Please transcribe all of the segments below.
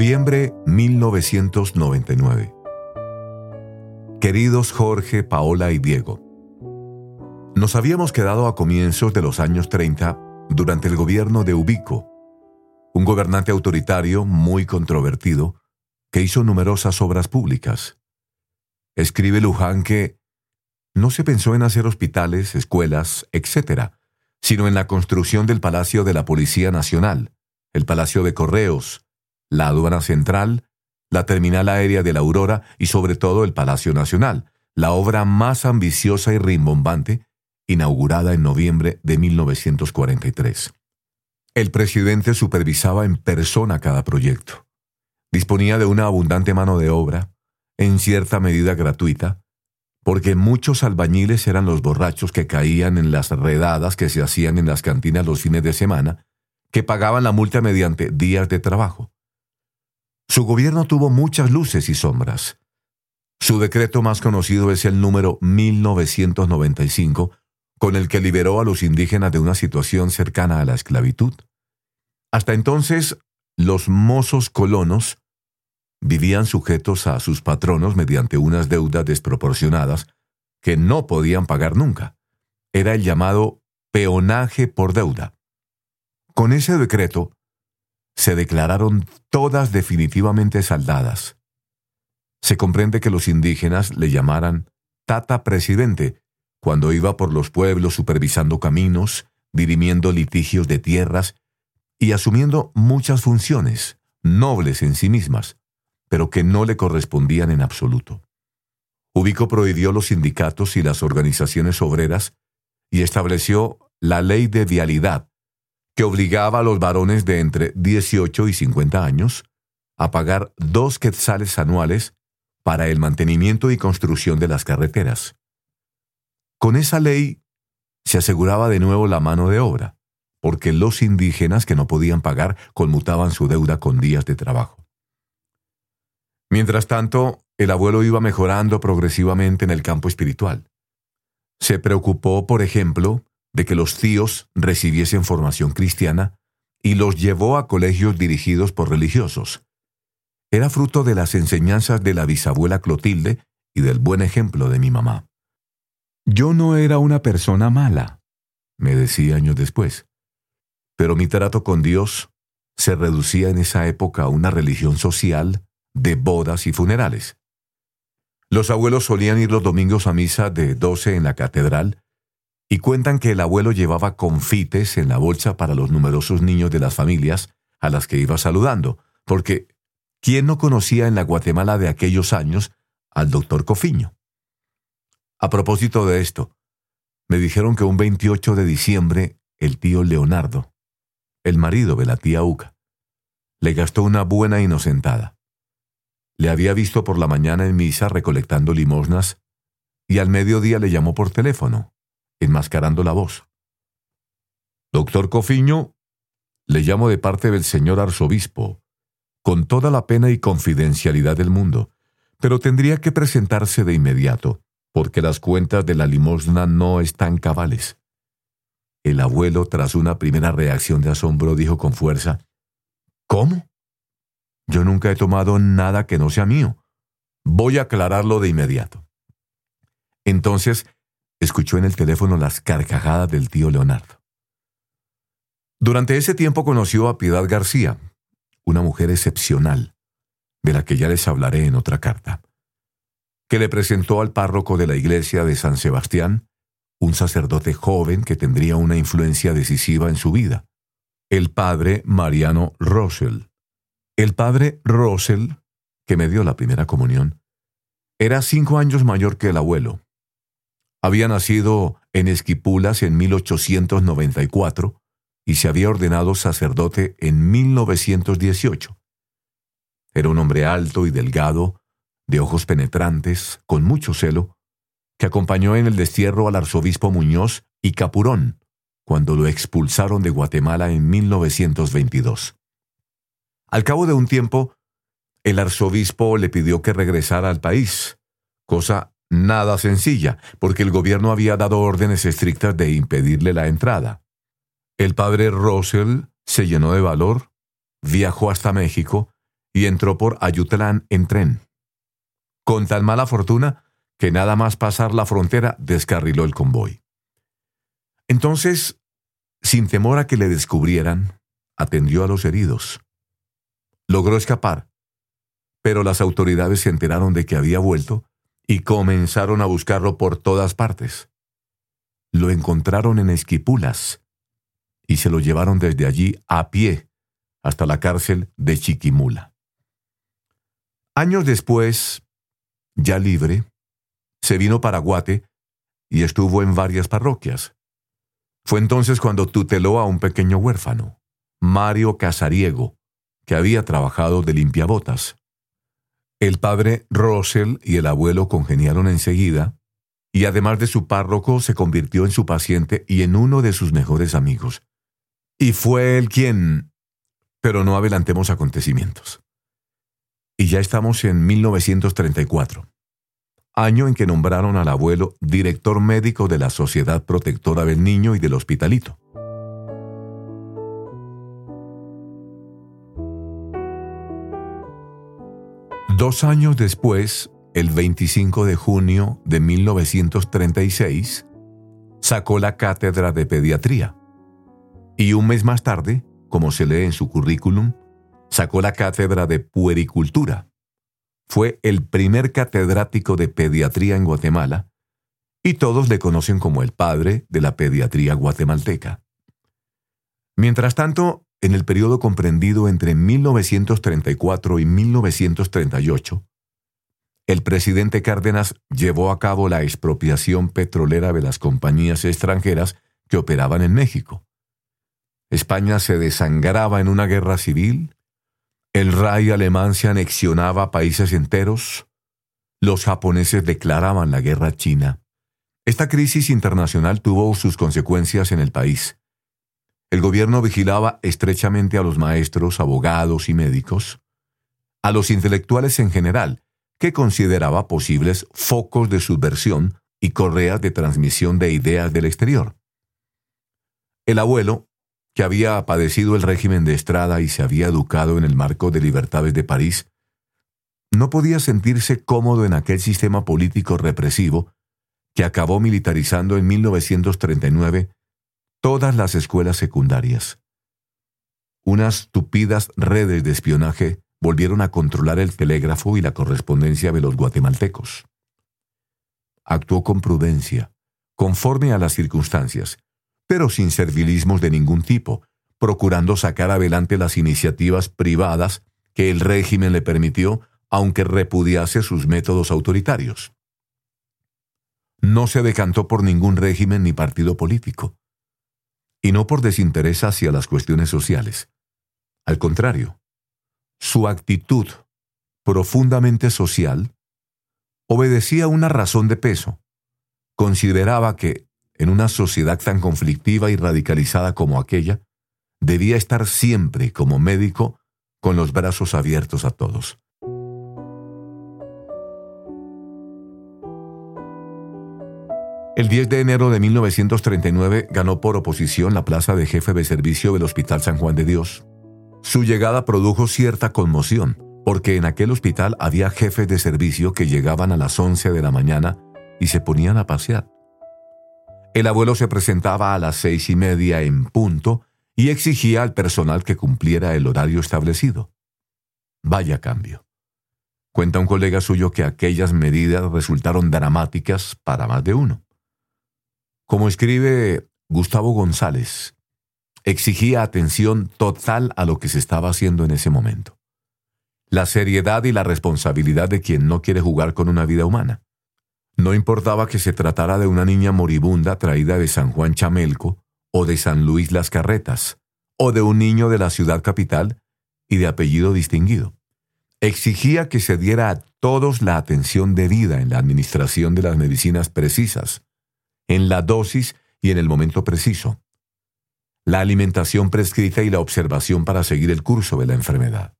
Noviembre 1999. Queridos Jorge, Paola y Diego, nos habíamos quedado a comienzos de los años 30 durante el gobierno de Ubico, un gobernante autoritario muy controvertido que hizo numerosas obras públicas. Escribe Luján que no se pensó en hacer hospitales, escuelas, etc., sino en la construcción del Palacio de la Policía Nacional, el Palacio de Correos, la aduana central, la terminal aérea de la Aurora y sobre todo el Palacio Nacional, la obra más ambiciosa y rimbombante, inaugurada en noviembre de 1943. El presidente supervisaba en persona cada proyecto. Disponía de una abundante mano de obra, en cierta medida gratuita, porque muchos albañiles eran los borrachos que caían en las redadas que se hacían en las cantinas los fines de semana, que pagaban la multa mediante días de trabajo. Su gobierno tuvo muchas luces y sombras. Su decreto más conocido es el número 1995, con el que liberó a los indígenas de una situación cercana a la esclavitud. Hasta entonces, los mozos colonos vivían sujetos a sus patronos mediante unas deudas desproporcionadas que no podían pagar nunca. Era el llamado peonaje por deuda. Con ese decreto, se declararon todas definitivamente saldadas. Se comprende que los indígenas le llamaran Tata Presidente cuando iba por los pueblos supervisando caminos, dirimiendo litigios de tierras y asumiendo muchas funciones, nobles en sí mismas, pero que no le correspondían en absoluto. Ubico prohibió los sindicatos y las organizaciones obreras y estableció la ley de vialidad, que obligaba a los varones de entre 18 y 50 años a pagar dos quetzales anuales para el mantenimiento y construcción de las carreteras. Con esa ley se aseguraba de nuevo la mano de obra, porque los indígenas que no podían pagar conmutaban su deuda con días de trabajo. Mientras tanto, el abuelo iba mejorando progresivamente en el campo espiritual. Se preocupó, por ejemplo, de que los tíos recibiesen formación cristiana y los llevó a colegios dirigidos por religiosos. Era fruto de las enseñanzas de la bisabuela Clotilde y del buen ejemplo de mi mamá. Yo no era una persona mala, me decía años después, pero mi trato con Dios se reducía en esa época a una religión social de bodas y funerales. Los abuelos solían ir los domingos a misa de doce en la catedral y cuentan que el abuelo llevaba confites en la bolsa para los numerosos niños de las familias a las que iba saludando, porque ¿quién no conocía en la Guatemala de aquellos años al doctor Cofiño? A propósito de esto, me dijeron que un 28 de diciembre el tío Leonardo, el marido de la tía Uca, le gastó una buena inocentada. Le había visto por la mañana en misa recolectando limosnas y al mediodía le llamó por teléfono enmascarando la voz. Doctor Cofiño, le llamo de parte del señor arzobispo, con toda la pena y confidencialidad del mundo, pero tendría que presentarse de inmediato, porque las cuentas de la limosna no están cabales. El abuelo, tras una primera reacción de asombro, dijo con fuerza, ¿Cómo? Yo nunca he tomado nada que no sea mío. Voy a aclararlo de inmediato. Entonces escuchó en el teléfono las carcajadas del tío Leonardo. Durante ese tiempo conoció a Piedad García, una mujer excepcional, de la que ya les hablaré en otra carta, que le presentó al párroco de la iglesia de San Sebastián, un sacerdote joven que tendría una influencia decisiva en su vida, el padre Mariano Rosell. El padre Rosell, que me dio la primera comunión, era cinco años mayor que el abuelo, había nacido en Esquipulas en 1894 y se había ordenado sacerdote en 1918. Era un hombre alto y delgado, de ojos penetrantes, con mucho celo, que acompañó en el destierro al arzobispo Muñoz y Capurón cuando lo expulsaron de Guatemala en 1922. Al cabo de un tiempo, el arzobispo le pidió que regresara al país, cosa nada sencilla, porque el gobierno había dado órdenes estrictas de impedirle la entrada. El padre Russell se llenó de valor, viajó hasta México y entró por Ayutlán en tren. Con tan mala fortuna que nada más pasar la frontera descarriló el convoy. Entonces, sin temor a que le descubrieran, atendió a los heridos. Logró escapar, pero las autoridades se enteraron de que había vuelto y comenzaron a buscarlo por todas partes. Lo encontraron en Esquipulas y se lo llevaron desde allí a pie hasta la cárcel de Chiquimula. Años después, ya libre, se vino para Guate y estuvo en varias parroquias. Fue entonces cuando tuteló a un pequeño huérfano, Mario Casariego, que había trabajado de limpiabotas. El padre Rosel y el abuelo congeniaron enseguida, y además de su párroco se convirtió en su paciente y en uno de sus mejores amigos. Y fue él quien... Pero no adelantemos acontecimientos. Y ya estamos en 1934, año en que nombraron al abuelo director médico de la Sociedad Protectora del Niño y del Hospitalito. Dos años después, el 25 de junio de 1936, sacó la cátedra de pediatría. Y un mes más tarde, como se lee en su currículum, sacó la cátedra de puericultura. Fue el primer catedrático de pediatría en Guatemala y todos le conocen como el padre de la pediatría guatemalteca. Mientras tanto, en el periodo comprendido entre 1934 y 1938, el presidente Cárdenas llevó a cabo la expropiación petrolera de las compañías extranjeras que operaban en México. España se desangraba en una guerra civil, el rey alemán se anexionaba países enteros, los japoneses declaraban la guerra a China. Esta crisis internacional tuvo sus consecuencias en el país. El gobierno vigilaba estrechamente a los maestros, abogados y médicos, a los intelectuales en general, que consideraba posibles focos de subversión y correas de transmisión de ideas del exterior. El abuelo, que había padecido el régimen de Estrada y se había educado en el marco de libertades de París, no podía sentirse cómodo en aquel sistema político represivo que acabó militarizando en 1939 todas las escuelas secundarias. Unas tupidas redes de espionaje volvieron a controlar el telégrafo y la correspondencia de los guatemaltecos. Actuó con prudencia, conforme a las circunstancias, pero sin servilismos de ningún tipo, procurando sacar adelante las iniciativas privadas que el régimen le permitió, aunque repudiase sus métodos autoritarios. No se decantó por ningún régimen ni partido político y no por desinterés hacia las cuestiones sociales. Al contrario, su actitud, profundamente social, obedecía una razón de peso. Consideraba que, en una sociedad tan conflictiva y radicalizada como aquella, debía estar siempre como médico con los brazos abiertos a todos. El 10 de enero de 1939 ganó por oposición la plaza de jefe de servicio del Hospital San Juan de Dios. Su llegada produjo cierta conmoción, porque en aquel hospital había jefes de servicio que llegaban a las 11 de la mañana y se ponían a pasear. El abuelo se presentaba a las seis y media en punto y exigía al personal que cumpliera el horario establecido. Vaya cambio. Cuenta un colega suyo que aquellas medidas resultaron dramáticas para más de uno. Como escribe Gustavo González, exigía atención total a lo que se estaba haciendo en ese momento. La seriedad y la responsabilidad de quien no quiere jugar con una vida humana. No importaba que se tratara de una niña moribunda traída de San Juan Chamelco o de San Luis Las Carretas, o de un niño de la ciudad capital y de apellido distinguido. Exigía que se diera a todos la atención debida en la administración de las medicinas precisas, en la dosis y en el momento preciso, la alimentación prescrita y la observación para seguir el curso de la enfermedad.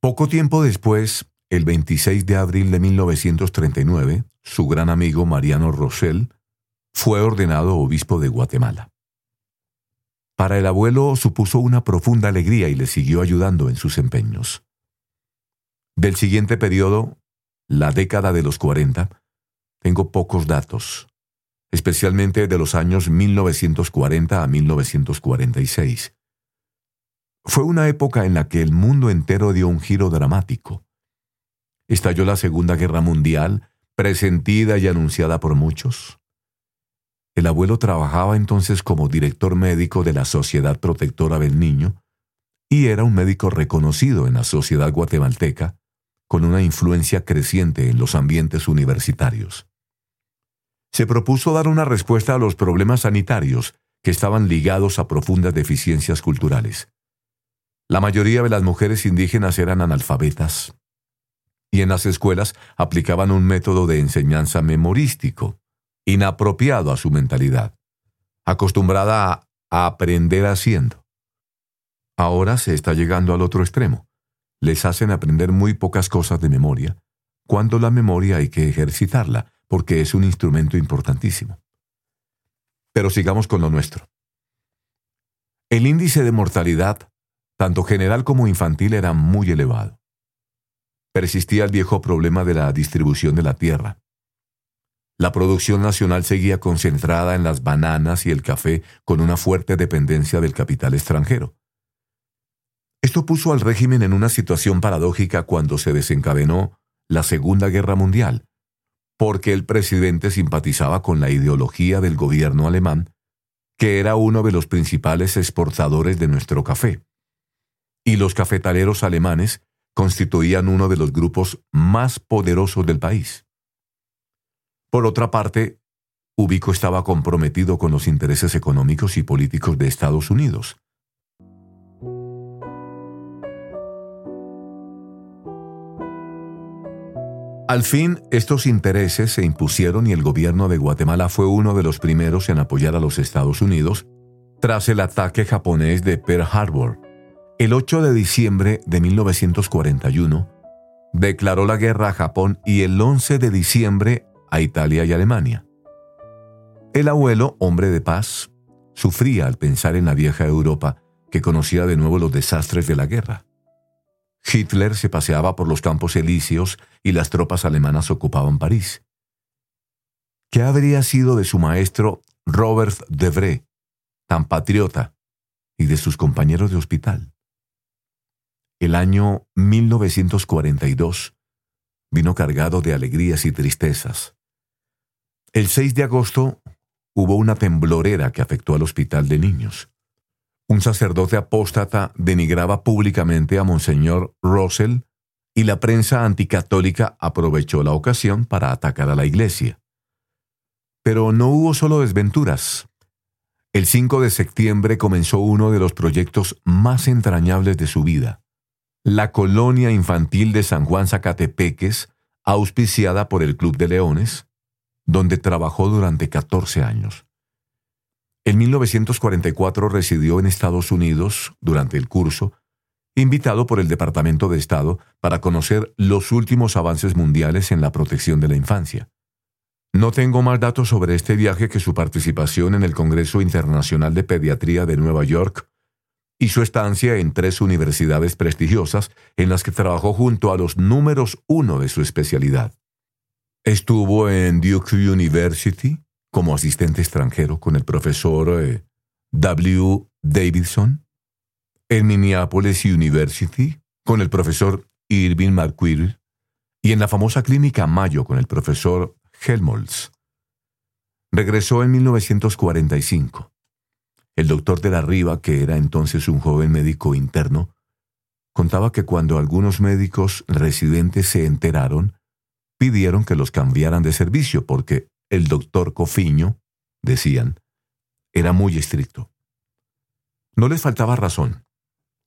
Poco tiempo después, el 26 de abril de 1939, su gran amigo Mariano Rosell fue ordenado obispo de Guatemala. Para el abuelo supuso una profunda alegría y le siguió ayudando en sus empeños. Del siguiente periodo, la década de los 40, tengo pocos datos, especialmente de los años 1940 a 1946. Fue una época en la que el mundo entero dio un giro dramático. Estalló la Segunda Guerra Mundial, presentida y anunciada por muchos. El abuelo trabajaba entonces como director médico de la Sociedad Protectora del Niño y era un médico reconocido en la sociedad guatemalteca, con una influencia creciente en los ambientes universitarios. Se propuso dar una respuesta a los problemas sanitarios que estaban ligados a profundas deficiencias culturales. La mayoría de las mujeres indígenas eran analfabetas y en las escuelas aplicaban un método de enseñanza memorístico, inapropiado a su mentalidad, acostumbrada a, aprender haciendo. Ahora se está llegando al otro extremo. Les hacen aprender muy pocas cosas de memoria, cuando la memoria hay que ejercitarla, porque es un instrumento importantísimo. Pero sigamos con lo nuestro. El índice de mortalidad tanto general como infantil, era muy elevado. Persistía el viejo problema de la distribución de la tierra. La producción nacional seguía concentrada en las bananas y el café con una fuerte dependencia del capital extranjero. Esto puso al régimen en una situación paradójica cuando se desencadenó la Segunda Guerra Mundial, porque el presidente simpatizaba con la ideología del gobierno alemán, que era uno de los principales exportadores de nuestro café y los cafetaleros alemanes constituían uno de los grupos más poderosos del país. Por otra parte, Ubico estaba comprometido con los intereses económicos y políticos de Estados Unidos. Al fin, estos intereses se impusieron y el gobierno de Guatemala fue uno de los primeros en apoyar a los Estados Unidos tras el ataque japonés de Pearl Harbor. El 8 de diciembre de 1941, declaró la guerra a Japón y el 11 de diciembre a Italia y Alemania. El abuelo, hombre de paz, sufría al pensar en la vieja Europa que conocía de nuevo los desastres de la guerra. Hitler se paseaba por los campos elíseos y las tropas alemanas ocupaban París. ¿Qué habría sido de su maestro Robert Debré, tan patriota, y de sus compañeros de hospital? El año 1942 vino cargado de alegrías y tristezas. El 6 de agosto hubo una temblorera que afectó al hospital de niños. Un sacerdote apóstata denigraba públicamente a Monseñor Russell y la prensa anticatólica aprovechó la ocasión para atacar a la iglesia. Pero no hubo solo desventuras. El 5 de septiembre comenzó uno de los proyectos más entrañables de su vida la colonia infantil de San Juan Zacatepeques, auspiciada por el Club de Leones, donde trabajó durante 14 años. En 1944 residió en Estados Unidos durante el curso, invitado por el Departamento de Estado para conocer los últimos avances mundiales en la protección de la infancia. No tengo más datos sobre este viaje que su participación en el Congreso Internacional de Pediatría de Nueva York y su estancia en tres universidades prestigiosas en las que trabajó junto a los números uno de su especialidad. Estuvo en Duke University como asistente extranjero con el profesor eh, W. Davidson, en Minneapolis University con el profesor Irving McQuarrie y en la famosa clínica Mayo con el profesor Helmholtz. Regresó en 1945 el doctor de la Riva, que era entonces un joven médico interno, contaba que cuando algunos médicos residentes se enteraron, pidieron que los cambiaran de servicio porque el doctor Cofiño, decían, era muy estricto. No les faltaba razón.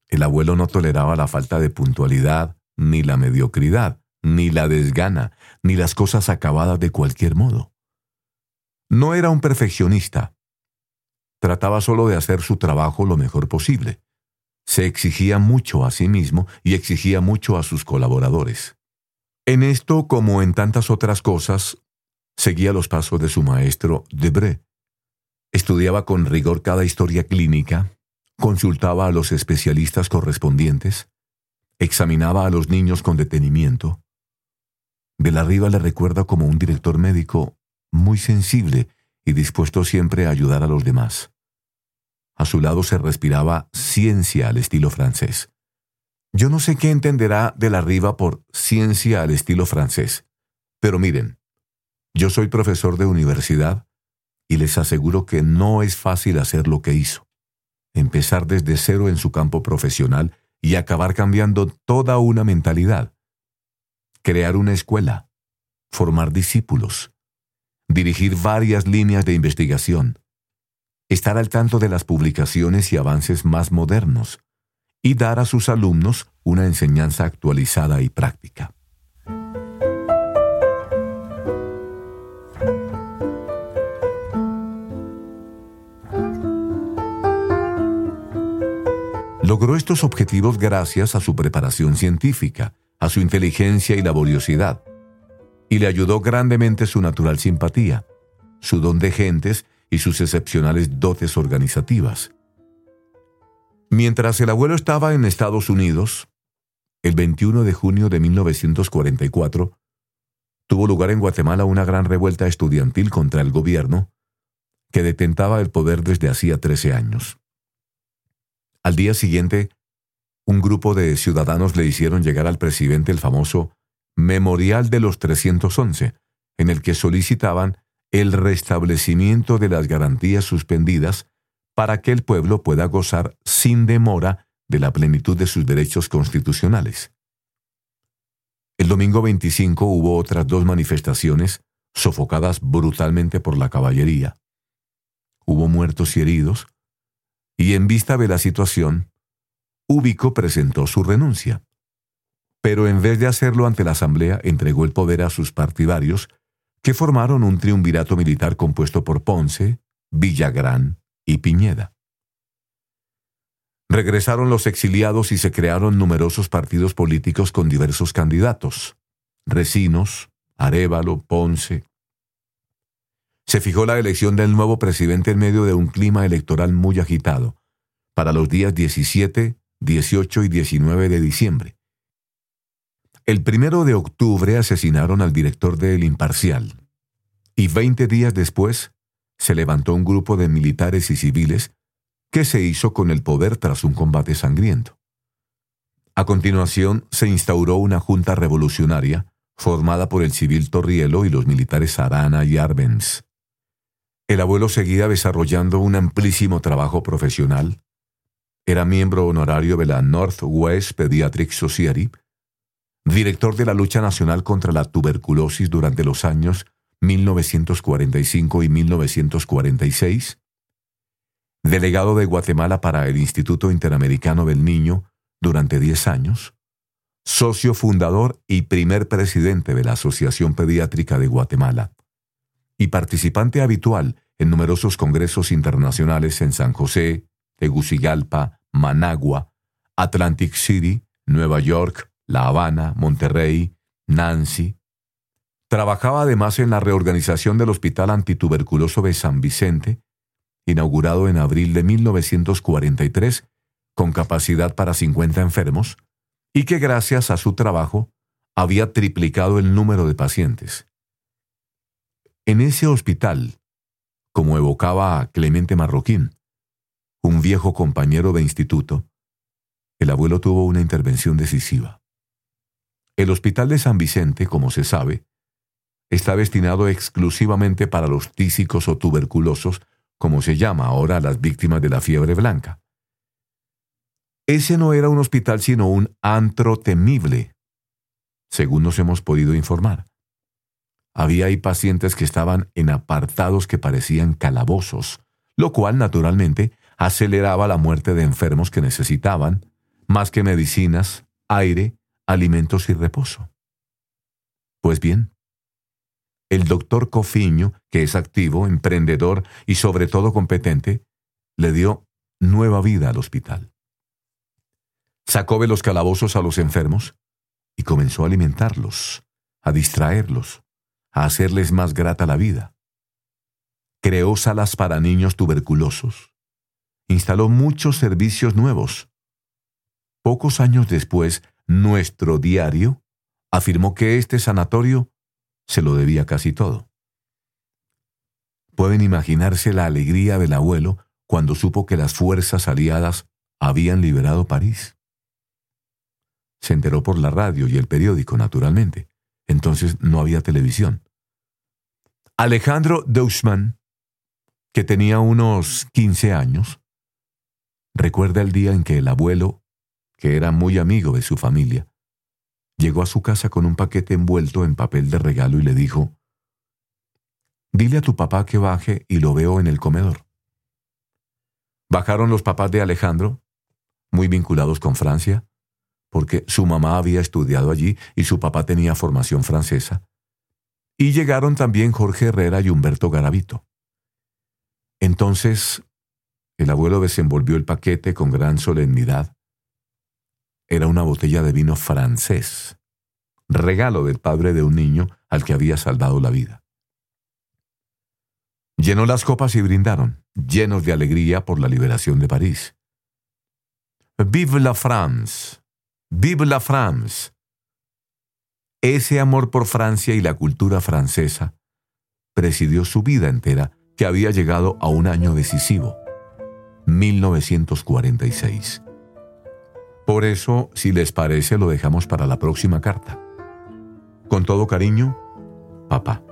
El abuelo no toleraba la falta de puntualidad, ni la mediocridad, ni la desgana, ni las cosas acabadas de cualquier modo. No era un perfeccionista, trataba solo de hacer su trabajo lo mejor posible. Se exigía mucho a sí mismo y exigía mucho a sus colaboradores. En esto, como en tantas otras cosas, seguía los pasos de su maestro Debré. Estudiaba con rigor cada historia clínica, consultaba a los especialistas correspondientes, examinaba a los niños con detenimiento. De la Riva le recuerda como un director médico muy sensible y dispuesto siempre a ayudar a los demás. A su lado se respiraba ciencia al estilo francés. Yo no sé qué entenderá de la Riva por ciencia al estilo francés, pero miren, yo soy profesor de universidad y les aseguro que no es fácil hacer lo que hizo. Empezar desde cero en su campo profesional y acabar cambiando toda una mentalidad. Crear una escuela, formar discípulos, dirigir varias líneas de investigación, estar al tanto de las publicaciones y avances más modernos, y dar a sus alumnos una enseñanza actualizada y práctica. Logró estos objetivos gracias a su preparación científica, a su inteligencia y laboriosidad, y le ayudó grandemente su natural simpatía, su don de gentes y sus excepcionales dotes organizativas. Mientras el abuelo estaba en Estados Unidos, el 21 de junio de 1944, tuvo lugar en Guatemala una gran revuelta estudiantil contra el gobierno que detentaba el poder desde hacía 13 años. Al día siguiente, un grupo de ciudadanos le hicieron llegar al presidente el famoso Memorial de los 311, en el que solicitaban el restablecimiento de las garantías suspendidas para que el pueblo pueda gozar sin demora de la plenitud de sus derechos constitucionales. El domingo 25 hubo otras dos manifestaciones sofocadas brutalmente por la caballería. Hubo muertos y heridos, y en vista de la situación, Ubico presentó su renuncia. Pero en vez de hacerlo ante la Asamblea, entregó el poder a sus partidarios, que formaron un triunvirato militar compuesto por Ponce, Villagrán y Piñeda. Regresaron los exiliados y se crearon numerosos partidos políticos con diversos candidatos. Recinos, Arevalo, Ponce, se fijó la elección del nuevo presidente en medio de un clima electoral muy agitado, para los días 17, 18 y 19 de diciembre. El primero de octubre asesinaron al director de El Imparcial, y 20 días después se levantó un grupo de militares y civiles que se hizo con el poder tras un combate sangriento. A continuación se instauró una junta revolucionaria formada por el civil Torrielo y los militares Arana y Arbenz. El abuelo seguía desarrollando un amplísimo trabajo profesional. Era miembro honorario de la Northwest Pediatric Society, director de la lucha nacional contra la tuberculosis durante los años 1945 y 1946, delegado de Guatemala para el Instituto Interamericano del Niño durante 10 años, socio fundador y primer presidente de la Asociación Pediátrica de Guatemala y participante habitual en numerosos congresos internacionales en San José, Tegucigalpa, Managua, Atlantic City, Nueva York, La Habana, Monterrey, Nancy. Trabajaba además en la reorganización del Hospital Antituberculoso de San Vicente, inaugurado en abril de 1943, con capacidad para 50 enfermos, y que gracias a su trabajo había triplicado el número de pacientes. En ese hospital, como evocaba Clemente Marroquín, un viejo compañero de instituto, el abuelo tuvo una intervención decisiva. El Hospital de San Vicente, como se sabe, está destinado exclusivamente para los tísicos o tuberculosos, como se llama ahora a las víctimas de la fiebre blanca. Ese no era un hospital sino un antro temible, según nos hemos podido informar. Había ahí pacientes que estaban en apartados que parecían calabozos, lo cual naturalmente aceleraba la muerte de enfermos que necesitaban, más que medicinas, aire, alimentos y reposo. Pues bien, el doctor Cofiño, que es activo, emprendedor y sobre todo competente, le dio nueva vida al hospital. Sacó de los calabozos a los enfermos y comenzó a alimentarlos, a distraerlos, a hacerles más grata la vida. Creó salas para niños tuberculosos. Instaló muchos servicios nuevos. Pocos años después nuestro diario, afirmó que este sanatorio se lo debía casi todo. Pueden imaginarse la alegría del abuelo cuando supo que las fuerzas aliadas habían liberado París. Se enteró por la radio y el periódico, naturalmente. Entonces no había televisión. Alejandro Deutschmann, que tenía unos 15 años, recuerda el día en que el abuelo, que era muy amigo de su familia, llegó a su casa con un paquete envuelto en papel de regalo y le dijo, Dile a tu papá que baje y lo veo en el comedor. Bajaron los papás de Alejandro, muy vinculados con Francia, porque su mamá había estudiado allí y su papá tenía formación francesa, y llegaron también Jorge Herrera y Humberto Garavito. Entonces, el abuelo desenvolvió el paquete con gran solemnidad. Era una botella de vino francés, regalo del padre de un niño al que había salvado la vida. Llenó las copas y brindaron, llenos de alegría por la liberación de París. Vive la France, Vive la France! Ese amor por Francia y la cultura francesa presidió su vida entera que había llegado a un año decisivo, 1946. Por eso, si les parece, lo dejamos para la próxima carta. Con todo cariño, papá.